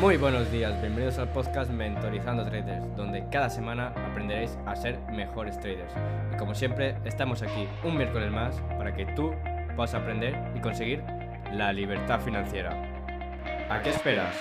Muy buenos días, bienvenidos al podcast Mentorizando Traders, donde cada semana aprenderéis a ser mejores traders. Y como siempre, estamos aquí un miércoles más para que tú puedas aprender y conseguir la libertad financiera. ¿A qué esperas?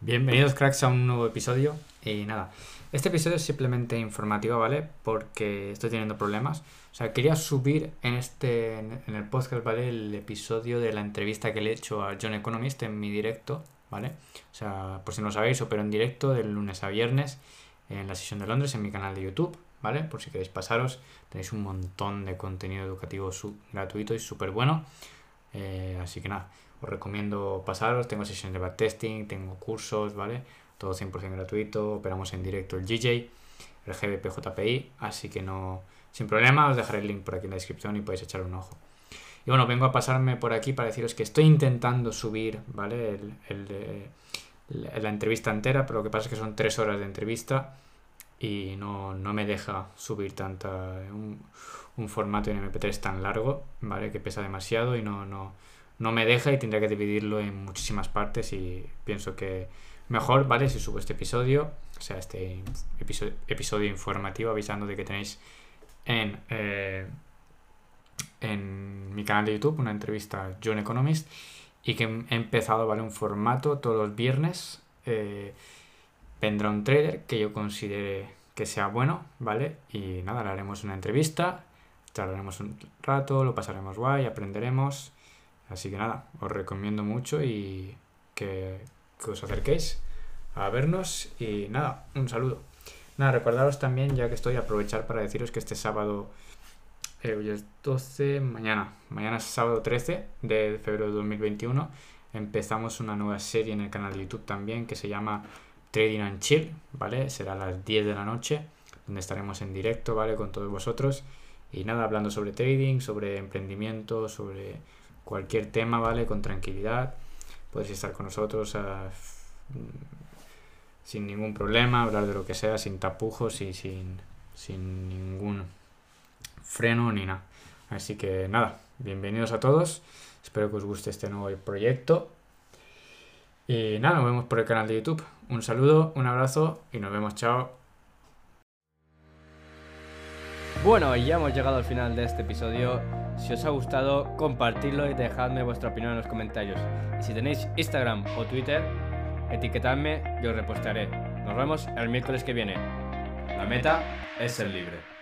Bienvenidos cracks a un nuevo episodio y nada, este episodio es simplemente informativo, ¿vale? Porque estoy teniendo problemas. O sea, quería subir en este en el podcast, ¿vale? El episodio de la entrevista que le he hecho a John Economist en mi directo, ¿vale? O sea, por si no sabéis, opero en directo de lunes a viernes en la sesión de Londres en mi canal de YouTube, ¿vale? Por si queréis pasaros, tenéis un montón de contenido educativo gratuito y súper bueno. Eh, así que nada, os recomiendo pasaros, tengo sesiones de backtesting, tengo cursos, ¿vale? Todo 100% gratuito, operamos en directo el GJ, el GBPJPI, así que no, sin problema, os dejaré el link por aquí en la descripción y podéis echar un ojo. Y bueno, vengo a pasarme por aquí para deciros que estoy intentando subir, ¿vale? El, la entrevista entera, pero lo que pasa es que son tres horas de entrevista y no, me deja subir tanta un, un, formato en MP3 tan largo, ¿vale? Que pesa demasiado y no, no, no me deja y tendría que dividirlo en muchísimas partes y pienso que Mejor, ¿vale? Si subo este episodio, o sea, este episodio, episodio informativo avisando de que tenéis en, eh, en mi canal de YouTube una entrevista John Economist y que he empezado, ¿vale? Un formato todos los viernes. Eh, vendrá un trader que yo considere que sea bueno, ¿vale? Y nada, le haremos una entrevista, charlaremos un rato, lo pasaremos guay, aprenderemos. Así que nada, os recomiendo mucho y que que os acerquéis a vernos y nada, un saludo. Nada, recordaros también, ya que estoy, aprovechar para deciros que este sábado, eh, hoy es 12, mañana, mañana es sábado 13 de febrero de 2021, empezamos una nueva serie en el canal de YouTube también que se llama Trading and Chill, ¿vale? Será a las 10 de la noche, donde estaremos en directo, ¿vale? Con todos vosotros. Y nada, hablando sobre trading, sobre emprendimiento, sobre cualquier tema, ¿vale? Con tranquilidad podéis estar con nosotros ah, sin ningún problema, hablar de lo que sea, sin tapujos y sin, sin ningún freno ni nada. Así que nada, bienvenidos a todos. Espero que os guste este nuevo proyecto. Y nada, nos vemos por el canal de YouTube. Un saludo, un abrazo y nos vemos, chao. Bueno, ya hemos llegado al final de este episodio. Si os ha gustado, compartidlo y dejadme vuestra opinión en los comentarios. Y si tenéis Instagram o Twitter, etiquetadme y os repostaré. Nos vemos el miércoles que viene. La meta es ser libre.